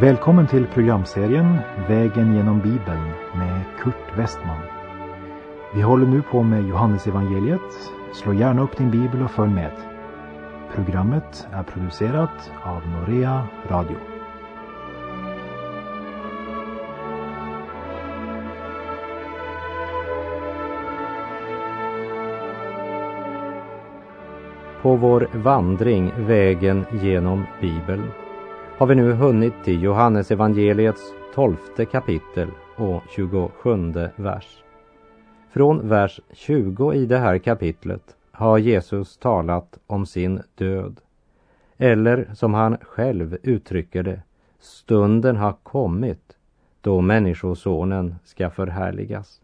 Välkommen till programserien Vägen genom Bibeln med Kurt Westman. Vi håller nu på med Johannesevangeliet. Slå gärna upp din bibel och följ med. Programmet är producerat av Norea Radio. På vår vandring vägen genom Bibeln har vi nu hunnit till Johannes evangeliets tolfte kapitel och 27 vers. Från vers 20 i det här kapitlet har Jesus talat om sin död. Eller som han själv uttrycker det, stunden har kommit då Människosonen ska förhärligas.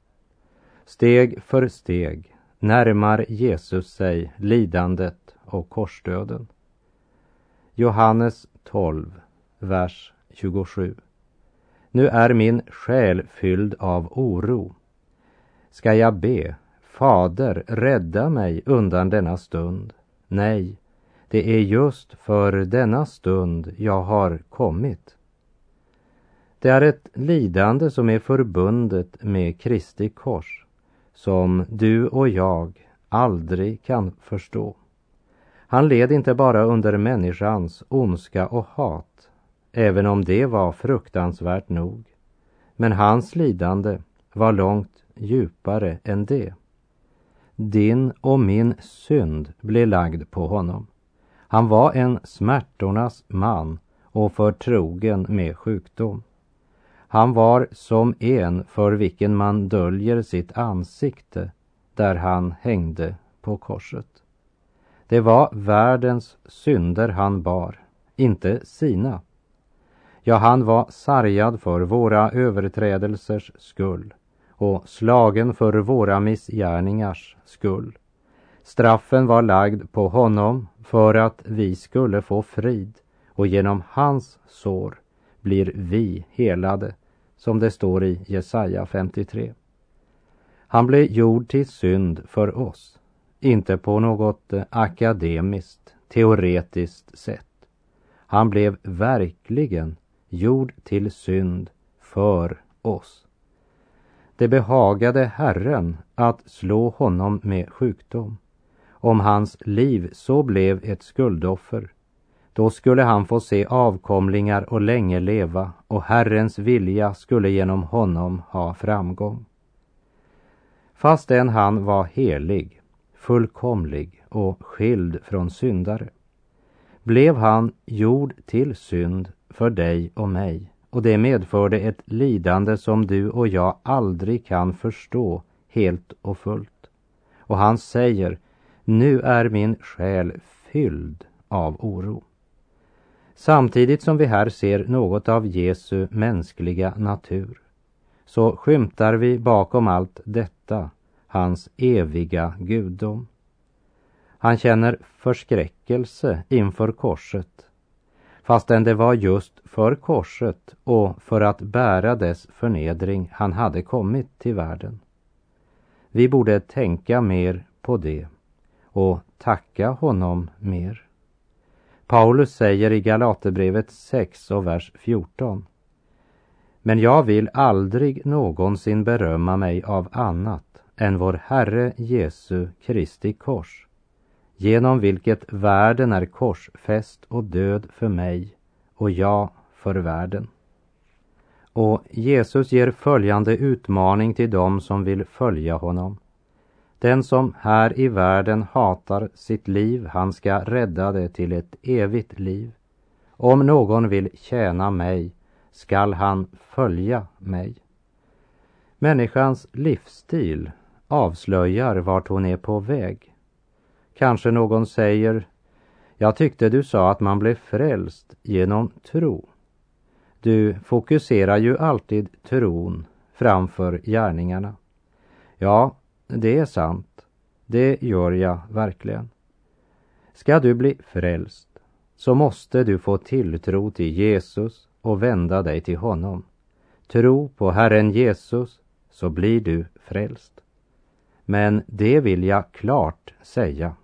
Steg för steg närmar Jesus sig lidandet och korsdöden. Johannes 12, vers 27. Nu är min själ fylld av oro. Ska jag be, Fader, rädda mig undan denna stund? Nej, det är just för denna stund jag har kommit. Det är ett lidande som är förbundet med Kristi kors, som du och jag aldrig kan förstå. Han led inte bara under människans ondska och hat, även om det var fruktansvärt nog. Men hans lidande var långt djupare än det. Din och min synd blev lagd på honom. Han var en smärtornas man och förtrogen med sjukdom. Han var som en för vilken man döljer sitt ansikte där han hängde på korset. Det var världens synder han bar, inte sina. Ja, han var sargad för våra överträdelsers skull och slagen för våra missgärningars skull. Straffen var lagd på honom för att vi skulle få frid och genom hans sår blir vi helade, som det står i Jesaja 53. Han blev gjord till synd för oss inte på något eh, akademiskt, teoretiskt sätt. Han blev verkligen gjord till synd för oss. Det behagade Herren att slå honom med sjukdom. Om hans liv så blev ett skuldoffer, då skulle han få se avkomlingar och länge leva och Herrens vilja skulle genom honom ha framgång. Fastän han var helig fullkomlig och skild från syndare, blev han gjord till synd för dig och mig och det medförde ett lidande som du och jag aldrig kan förstå helt och fullt. Och han säger, nu är min själ fylld av oro. Samtidigt som vi här ser något av Jesu mänskliga natur så skymtar vi bakom allt detta hans eviga gudom. Han känner förskräckelse inför korset, fastän det var just för korset och för att bära dess förnedring han hade kommit till världen. Vi borde tänka mer på det och tacka honom mer. Paulus säger i Galaterbrevet 6 och vers 14. Men jag vill aldrig någonsin berömma mig av annat än vår Herre Jesu Kristi kors, genom vilket världen är korsfäst och död för mig och jag för världen. Och Jesus ger följande utmaning till dem som vill följa honom. Den som här i världen hatar sitt liv, han ska rädda det till ett evigt liv. Om någon vill tjäna mig skall han följa mig. Människans livsstil avslöjar vart hon är på väg. Kanske någon säger, jag tyckte du sa att man blev frälst genom tro. Du fokuserar ju alltid tron framför gärningarna. Ja, det är sant. Det gör jag verkligen. Ska du bli frälst så måste du få tilltro till Jesus och vända dig till honom. Tro på Herren Jesus så blir du frälst. Men det vill jag klart säga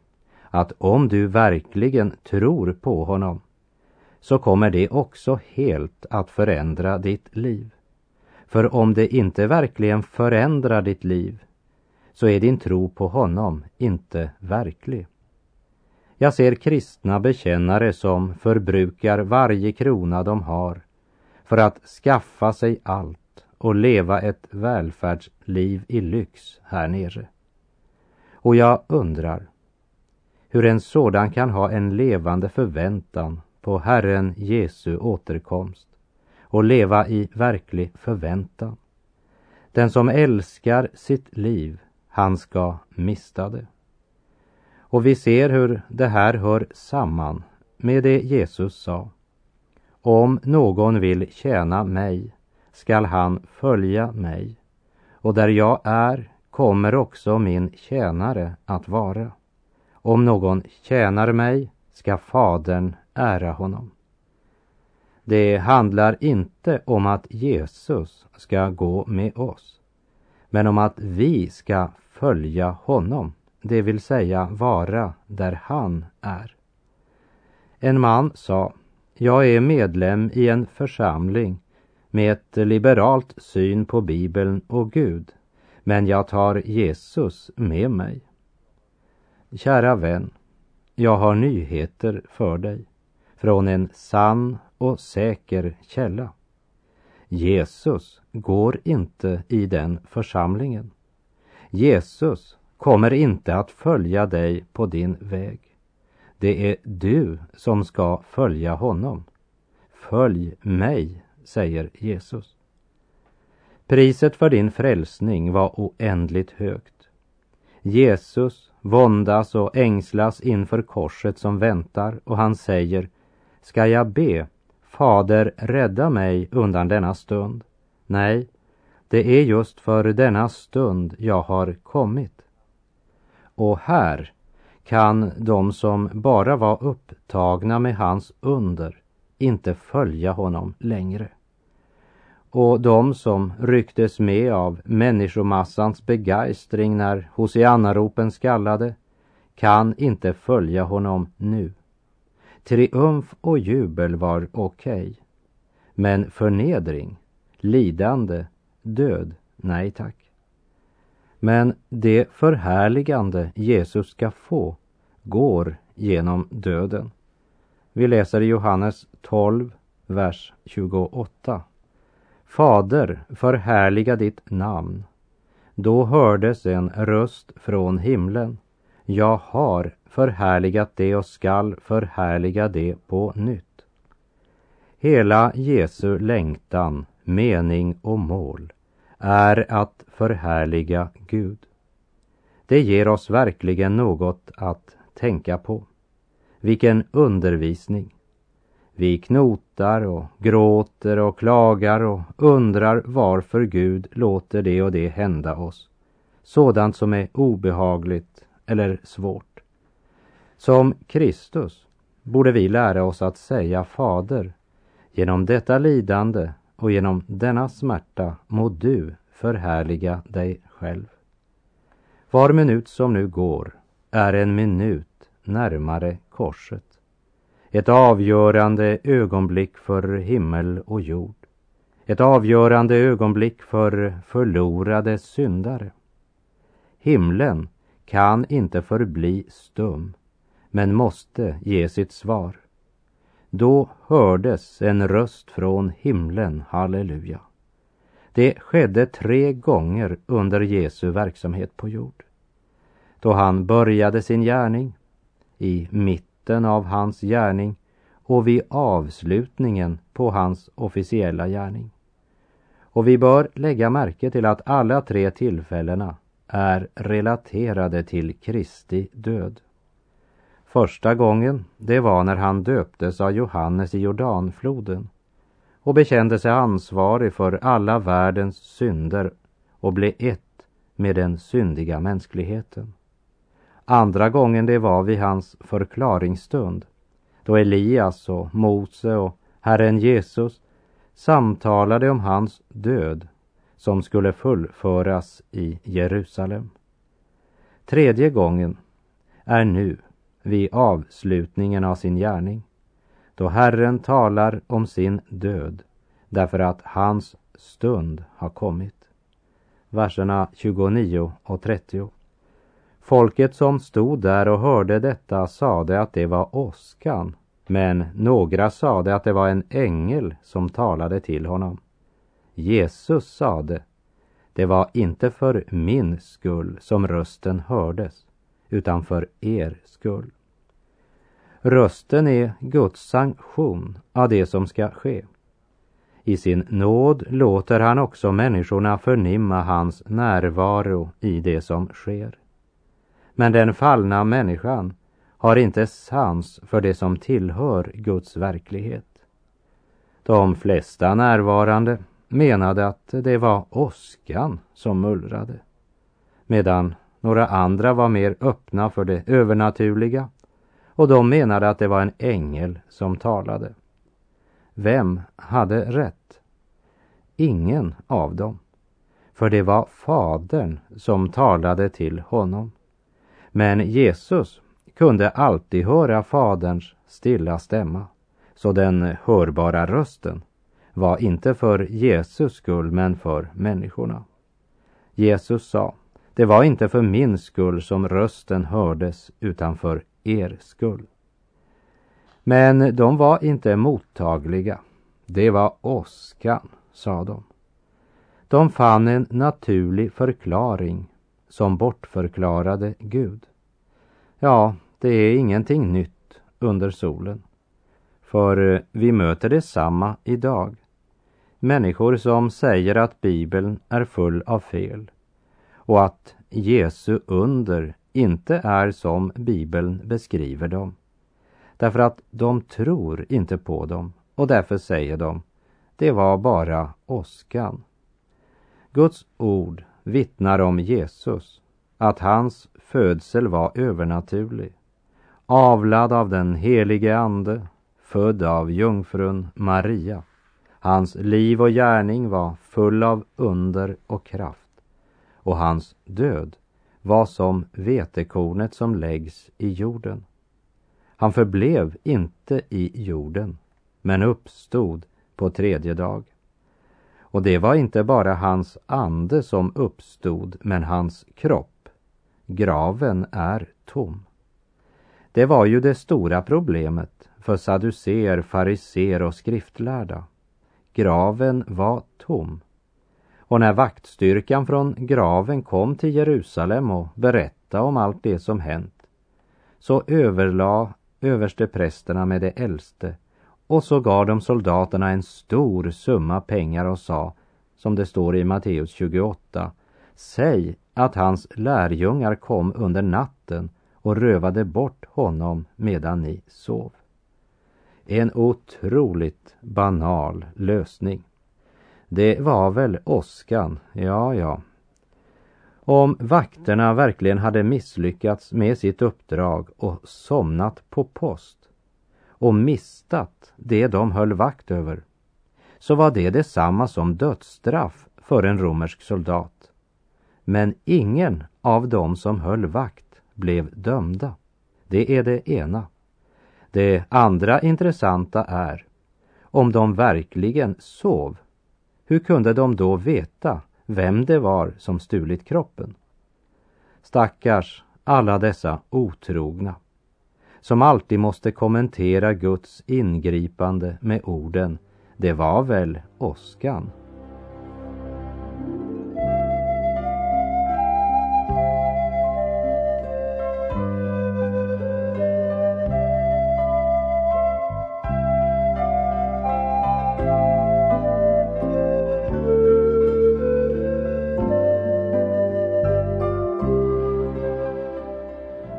att om du verkligen tror på honom så kommer det också helt att förändra ditt liv. För om det inte verkligen förändrar ditt liv så är din tro på honom inte verklig. Jag ser kristna bekännare som förbrukar varje krona de har för att skaffa sig allt och leva ett välfärdsliv i lyx här nere. Och jag undrar hur en sådan kan ha en levande förväntan på Herren Jesu återkomst och leva i verklig förväntan. Den som älskar sitt liv, han ska mista det. Och vi ser hur det här hör samman med det Jesus sa. Om någon vill tjäna mig skall han följa mig och där jag är kommer också min tjänare att vara. Om någon tjänar mig ska Fadern ära honom. Det handlar inte om att Jesus ska gå med oss, men om att vi ska följa honom, det vill säga vara där han är. En man sa, jag är medlem i en församling med ett liberalt syn på Bibeln och Gud, men jag tar Jesus med mig. Kära vän, jag har nyheter för dig från en sann och säker källa. Jesus går inte i den församlingen. Jesus kommer inte att följa dig på din väg. Det är du som ska följa honom. Följ mig, säger Jesus. Priset för din frälsning var oändligt högt. Jesus våndas och ängslas inför korset som väntar och han säger Ska jag be Fader, rädda mig undan denna stund. Nej, det är just för denna stund jag har kommit. Och här kan de som bara var upptagna med hans under inte följa honom längre. Och de som rycktes med av människomassans begeistring när hosianna-ropen skallade kan inte följa honom nu. Triumf och jubel var okej. Okay. Men förnedring, lidande, död, nej tack. Men det förhärligande Jesus ska få går genom döden. Vi läser i Johannes 12, vers 28. Fader, förhärliga ditt namn. Då hördes en röst från himlen. Jag har förhärligat det och skall förhärliga det på nytt. Hela Jesu längtan, mening och mål är att förhärliga Gud. Det ger oss verkligen något att tänka på. Vilken undervisning. Vi knotar och gråter och klagar och undrar varför Gud låter det och det hända oss. Sådant som är obehagligt eller svårt. Som Kristus borde vi lära oss att säga Fader, genom detta lidande och genom denna smärta må du förhärliga dig själv. Var minut som nu går är en minut närmare korset. Ett avgörande ögonblick för himmel och jord. Ett avgörande ögonblick för förlorade syndare. Himlen kan inte förbli stum men måste ge sitt svar. Då hördes en röst från himlen, halleluja. Det skedde tre gånger under Jesu verksamhet på jord. Då han började sin gärning, i mitten av hans gärning och vid avslutningen på hans officiella gärning. Och vi bör lägga märke till att alla tre tillfällena är relaterade till Kristi död. Första gången, det var när han döptes av Johannes i Jordanfloden och bekände sig ansvarig för alla världens synder och blev ett med den syndiga mänskligheten. Andra gången det var vid hans förklaringsstund då Elias och Mose och Herren Jesus samtalade om hans död som skulle fullföras i Jerusalem. Tredje gången är nu vid avslutningen av sin gärning då Herren talar om sin död, därför att hans stund har kommit. Verserna 29 och 30. Folket som stod där och hörde detta sade att det var åskan, men några sade att det var en ängel som talade till honom. Jesus sade, det var inte för min skull som rösten hördes, utan för er skull. Rösten är Guds sanktion av det som ska ske. I sin nåd låter han också människorna förnimma hans närvaro i det som sker. Men den fallna människan har inte sans för det som tillhör Guds verklighet. De flesta närvarande menade att det var åskan som mullrade, medan några andra var mer öppna för det övernaturliga och de menade att det var en ängel som talade. Vem hade rätt? Ingen av dem. För det var Fadern som talade till honom. Men Jesus kunde alltid höra Faderns stilla stämma. Så den hörbara rösten var inte för Jesus skull men för människorna. Jesus sa, det var inte för min skull som rösten hördes utan för er skull. Men de var inte mottagliga. Det var åskan, sa de. De fann en naturlig förklaring som bortförklarade Gud. Ja, det är ingenting nytt under solen. För eh, vi möter detsamma idag. Människor som säger att Bibeln är full av fel och att Jesu under inte är som Bibeln beskriver dem. Därför att de tror inte på dem och därför säger de, det var bara åskan. Guds ord vittnar om Jesus, att hans födsel var övernaturlig, avlad av den helige Ande, född av jungfrun Maria. Hans liv och gärning var full av under och kraft och hans död var som vetekornet som läggs i jorden. Han förblev inte i jorden, men uppstod på tredje dag. Och det var inte bara hans ande som uppstod, men hans kropp. Graven är tom. Det var ju det stora problemet för saduceer, fariser och skriftlärda. Graven var tom. Och när vaktstyrkan från graven kom till Jerusalem och berättade om allt det som hänt så överlade översteprästerna med det äldste och så gav de soldaterna en stor summa pengar och sa, som det står i Matteus 28, Säg att hans lärjungar kom under natten och rövade bort honom medan ni sov. En otroligt banal lösning. Det var väl åskan, ja, ja. Om vakterna verkligen hade misslyckats med sitt uppdrag och somnat på post och mistat det de höll vakt över, så var det detsamma som dödsstraff för en romersk soldat. Men ingen av dem som höll vakt blev dömda. Det är det ena. Det andra intressanta är om de verkligen sov hur kunde de då veta vem det var som stulit kroppen? Stackars alla dessa otrogna som alltid måste kommentera Guds ingripande med orden Det var väl åskan.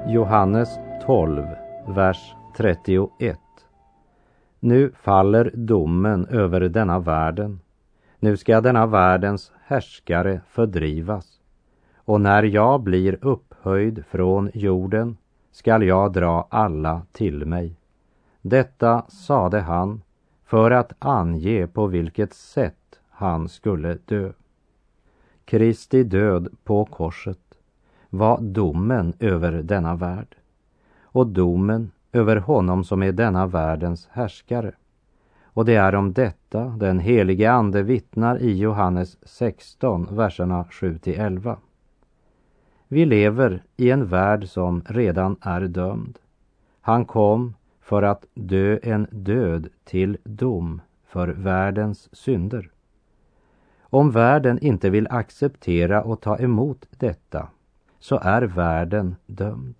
Johannes 12, vers 31. Nu faller domen över denna världen. Nu ska denna världens härskare fördrivas. Och när jag blir upphöjd från jorden skall jag dra alla till mig. Detta sade han för att ange på vilket sätt han skulle dö. Kristi död på korset var domen över denna värld. Och domen över honom som är denna världens härskare. Och det är om detta den helige Ande vittnar i Johannes 16, verserna 7 till 11. Vi lever i en värld som redan är dömd. Han kom för att dö en död till dom för världens synder. Om världen inte vill acceptera och ta emot detta så är världen dömd.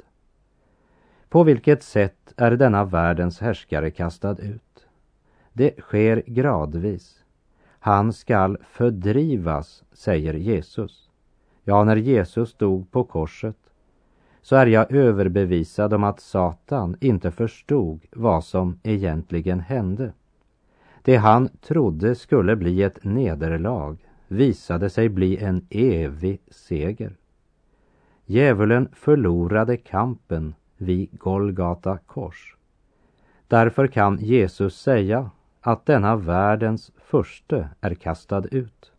På vilket sätt är denna världens härskare kastad ut? Det sker gradvis. Han skall fördrivas, säger Jesus. Ja, när Jesus dog på korset så är jag överbevisad om att Satan inte förstod vad som egentligen hände. Det han trodde skulle bli ett nederlag visade sig bli en evig seger. Djävulen förlorade kampen vid Golgata kors. Därför kan Jesus säga att denna världens förste är kastad ut.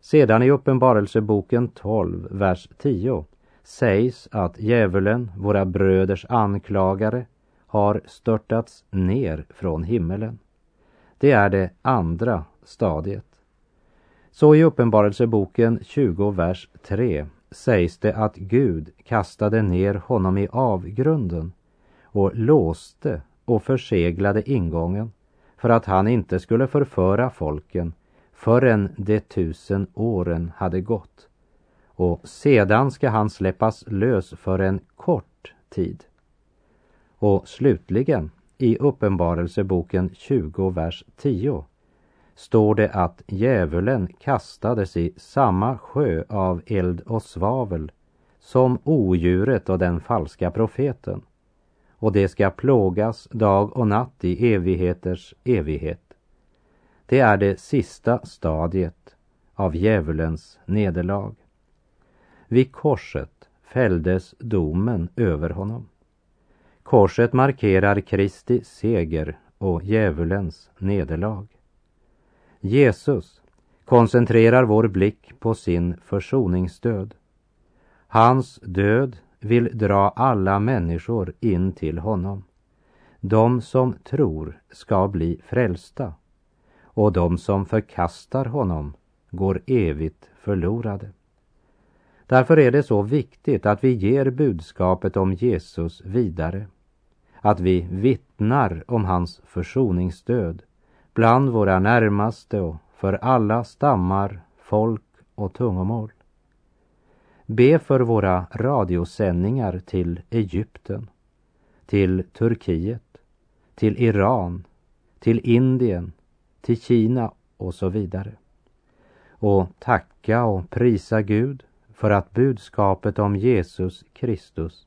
Sedan i Uppenbarelseboken 12, vers 10 sägs att djävulen, våra bröders anklagare, har störtats ner från himmelen. Det är det andra stadiet. Så i Uppenbarelseboken 20, vers 3 sägs det att Gud kastade ner honom i avgrunden och låste och förseglade ingången för att han inte skulle förföra folken förrän de tusen åren hade gått. Och sedan ska han släppas lös för en kort tid. Och slutligen i Uppenbarelseboken 20, vers 10 står det att djävulen kastades i samma sjö av eld och svavel som odjuret och den falska profeten och det ska plågas dag och natt i evigheters evighet. Det är det sista stadiet av djävulens nederlag. Vid korset fälldes domen över honom. Korset markerar Kristi seger och djävulens nederlag. Jesus koncentrerar vår blick på sin försoningsdöd. Hans död vill dra alla människor in till honom. De som tror ska bli frälsta och de som förkastar honom går evigt förlorade. Därför är det så viktigt att vi ger budskapet om Jesus vidare. Att vi vittnar om hans försoningsdöd bland våra närmaste och för alla stammar, folk och tungomål. Be för våra radiosändningar till Egypten, till Turkiet, till Iran, till Indien, till Kina och så vidare. Och tacka och prisa Gud för att budskapet om Jesus Kristus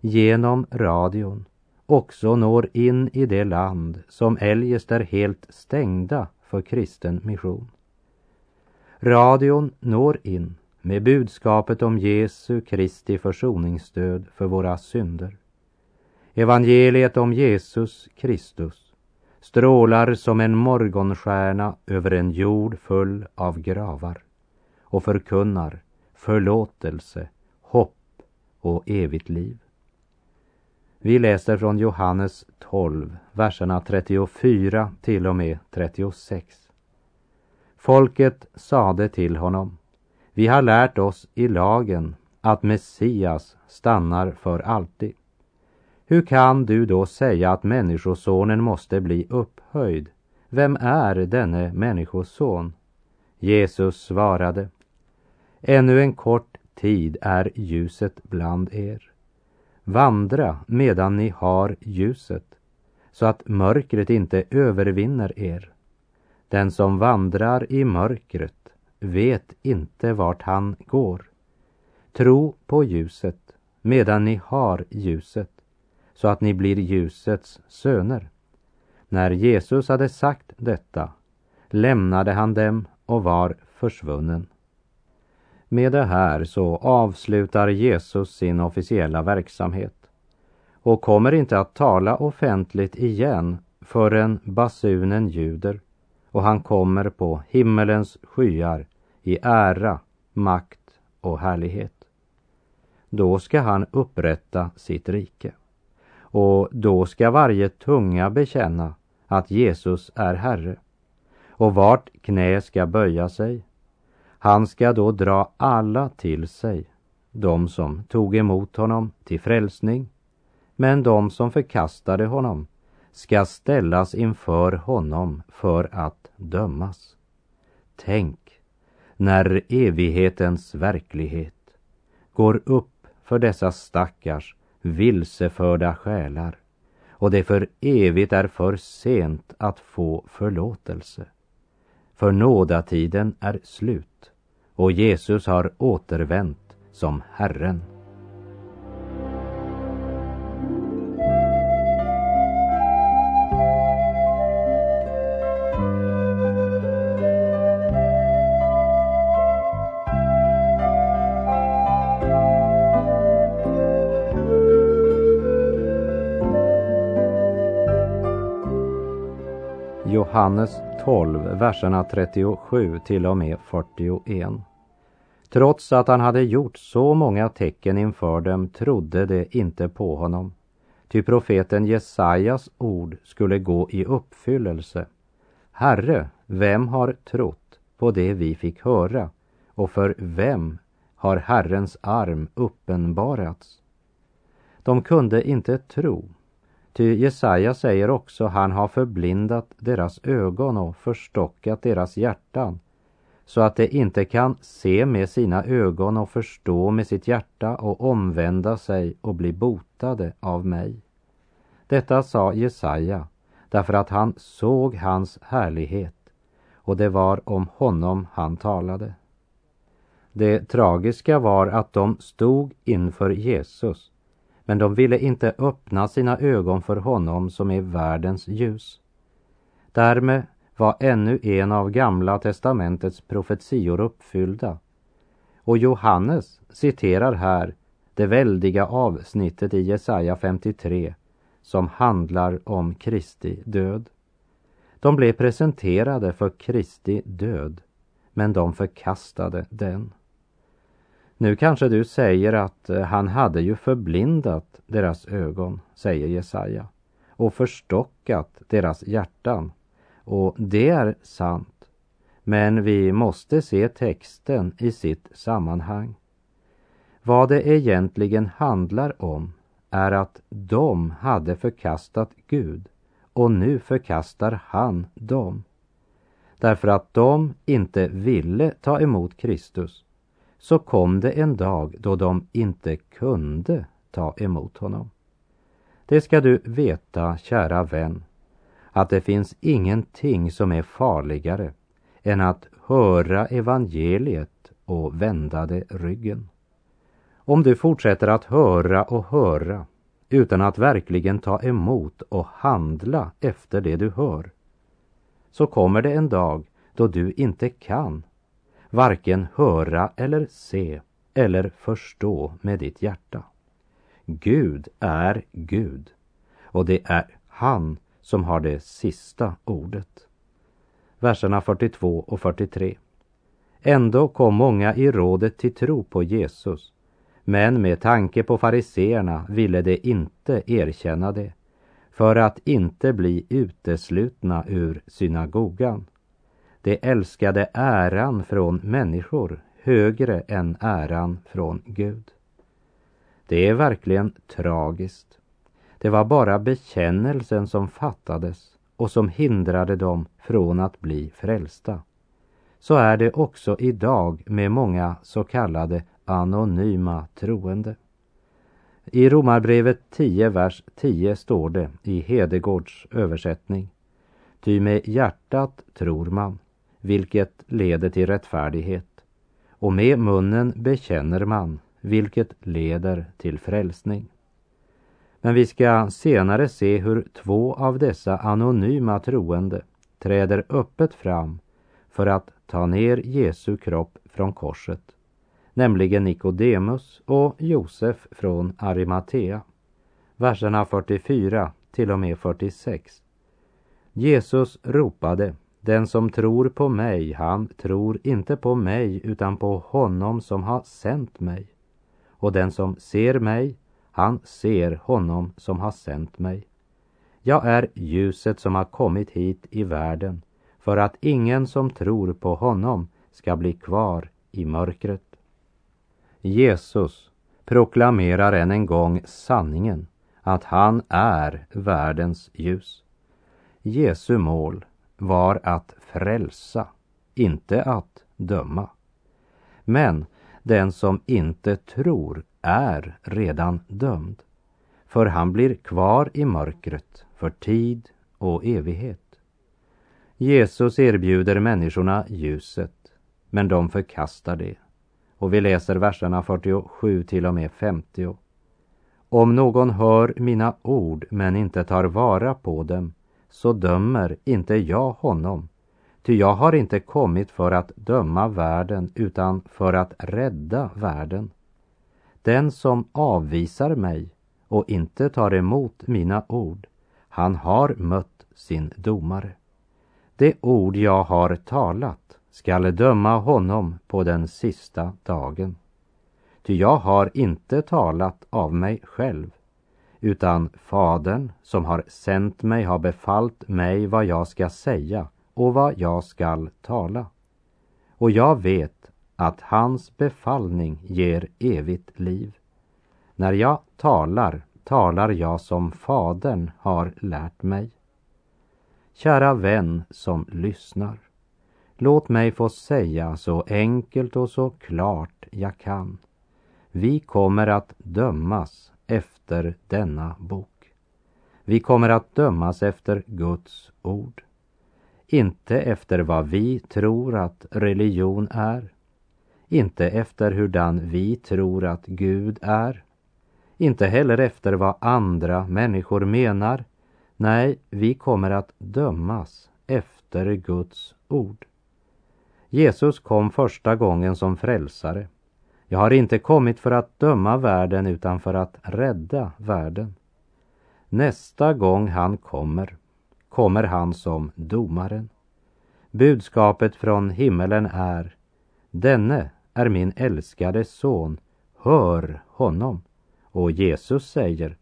genom radion också når in i det land som eljest är helt stängda för kristen mission. Radion når in med budskapet om Jesu Kristi försoningsstöd för våra synder. Evangeliet om Jesus Kristus strålar som en morgonstjärna över en jord full av gravar och förkunnar förlåtelse, hopp och evigt liv. Vi läser från Johannes 12, verserna 34 till och med 36. Folket sade till honom, vi har lärt oss i lagen att Messias stannar för alltid. Hur kan du då säga att Människosonen måste bli upphöjd? Vem är denne Människoson? Jesus svarade, ännu en kort tid är ljuset bland er. Vandra medan ni har ljuset, så att mörkret inte övervinner er. Den som vandrar i mörkret vet inte vart han går. Tro på ljuset medan ni har ljuset, så att ni blir ljusets söner. När Jesus hade sagt detta lämnade han dem och var försvunnen. Med det här så avslutar Jesus sin officiella verksamhet och kommer inte att tala offentligt igen förrän basunen ljuder och han kommer på himmelens skyar i ära, makt och härlighet. Då ska han upprätta sitt rike. och då ska varje tunga bekänna att Jesus är Herre och vart knä ska böja sig. Han ska då dra alla till sig, de som tog emot honom till frälsning, men de som förkastade honom ska ställas inför honom för att dömas. Tänk när evighetens verklighet går upp för dessa stackars vilseförda själar och det för evigt är för sent att få förlåtelse. För nådatiden är slut och Jesus har återvänt som Herren. Johannes 12, verserna 37 till och med 41. Trots att han hade gjort så många tecken inför dem trodde de inte på honom. Ty profeten Jesajas ord skulle gå i uppfyllelse. Herre, vem har trott på det vi fick höra och för vem har Herrens arm uppenbarats? De kunde inte tro Ty Jesaja säger också, han har förblindat deras ögon och förstockat deras hjärtan så att de inte kan se med sina ögon och förstå med sitt hjärta och omvända sig och bli botade av mig. Detta sa Jesaja därför att han såg hans härlighet och det var om honom han talade. Det tragiska var att de stod inför Jesus men de ville inte öppna sina ögon för honom som är världens ljus. Därmed var ännu en av Gamla testamentets profetior uppfyllda. Och Johannes citerar här det väldiga avsnittet i Jesaja 53 som handlar om Kristi död. De blev presenterade för Kristi död, men de förkastade den. Nu kanske du säger att eh, han hade ju förblindat deras ögon, säger Jesaja, och förstockat deras hjärtan. Och det är sant. Men vi måste se texten i sitt sammanhang. Vad det egentligen handlar om är att de hade förkastat Gud och nu förkastar han dem. Därför att de inte ville ta emot Kristus så kom det en dag då de inte kunde ta emot honom. Det ska du veta, kära vän, att det finns ingenting som är farligare än att höra evangeliet och vända det ryggen. Om du fortsätter att höra och höra utan att verkligen ta emot och handla efter det du hör, så kommer det en dag då du inte kan varken höra eller se eller förstå med ditt hjärta. Gud är Gud och det är han som har det sista ordet. Verserna 42 och 43. Ändå kom många i rådet till tro på Jesus, men med tanke på fariseerna ville de inte erkänna det, för att inte bli uteslutna ur synagogan. De älskade äran från människor högre än äran från Gud. Det är verkligen tragiskt. Det var bara bekännelsen som fattades och som hindrade dem från att bli frälsta. Så är det också idag med många så kallade anonyma troende. I Romarbrevet 10, vers 10 står det i Hedegårds översättning. Ty med hjärtat tror man vilket leder till rättfärdighet. Och med munnen bekänner man, vilket leder till frälsning. Men vi ska senare se hur två av dessa anonyma troende träder öppet fram för att ta ner Jesu kropp från korset, nämligen Nikodemus och Josef från Arimatea. Verserna 44 till och med 46. Jesus ropade den som tror på mig, han tror inte på mig utan på honom som har sänt mig. Och den som ser mig, han ser honom som har sänt mig. Jag är ljuset som har kommit hit i världen för att ingen som tror på honom ska bli kvar i mörkret. Jesus proklamerar än en gång sanningen att han är världens ljus. Jesu mål var att frälsa, inte att döma. Men den som inte tror är redan dömd, för han blir kvar i mörkret för tid och evighet. Jesus erbjuder människorna ljuset, men de förkastar det. Och vi läser verserna 47 till och med 50. Om någon hör mina ord men inte tar vara på dem, så dömer inte jag honom. Ty jag har inte kommit för att döma världen, utan för att rädda världen. Den som avvisar mig och inte tar emot mina ord, han har mött sin domare. Det ord jag har talat skall döma honom på den sista dagen. Ty jag har inte talat av mig själv, utan Fadern som har sänt mig har befallt mig vad jag ska säga och vad jag skall tala. Och jag vet att hans befallning ger evigt liv. När jag talar, talar jag som Fadern har lärt mig. Kära vän som lyssnar. Låt mig få säga så enkelt och så klart jag kan. Vi kommer att dömas efter denna bok. Vi kommer att dömas efter Guds ord. Inte efter vad vi tror att religion är. Inte efter hurdan vi tror att Gud är. Inte heller efter vad andra människor menar. Nej, vi kommer att dömas efter Guds ord. Jesus kom första gången som frälsare. Jag har inte kommit för att döma världen utan för att rädda världen. Nästa gång han kommer, kommer han som domaren. Budskapet från himmelen är, denne är min älskade son, hör honom. Och Jesus säger,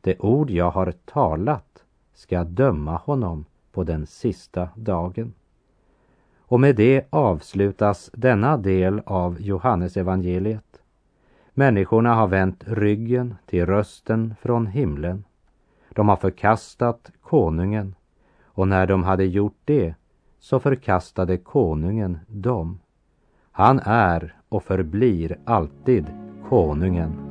det ord jag har talat ska döma honom på den sista dagen. Och med det avslutas denna del av Johannesevangeliet. Människorna har vänt ryggen till rösten från himlen. De har förkastat konungen och när de hade gjort det så förkastade konungen dem. Han är och förblir alltid konungen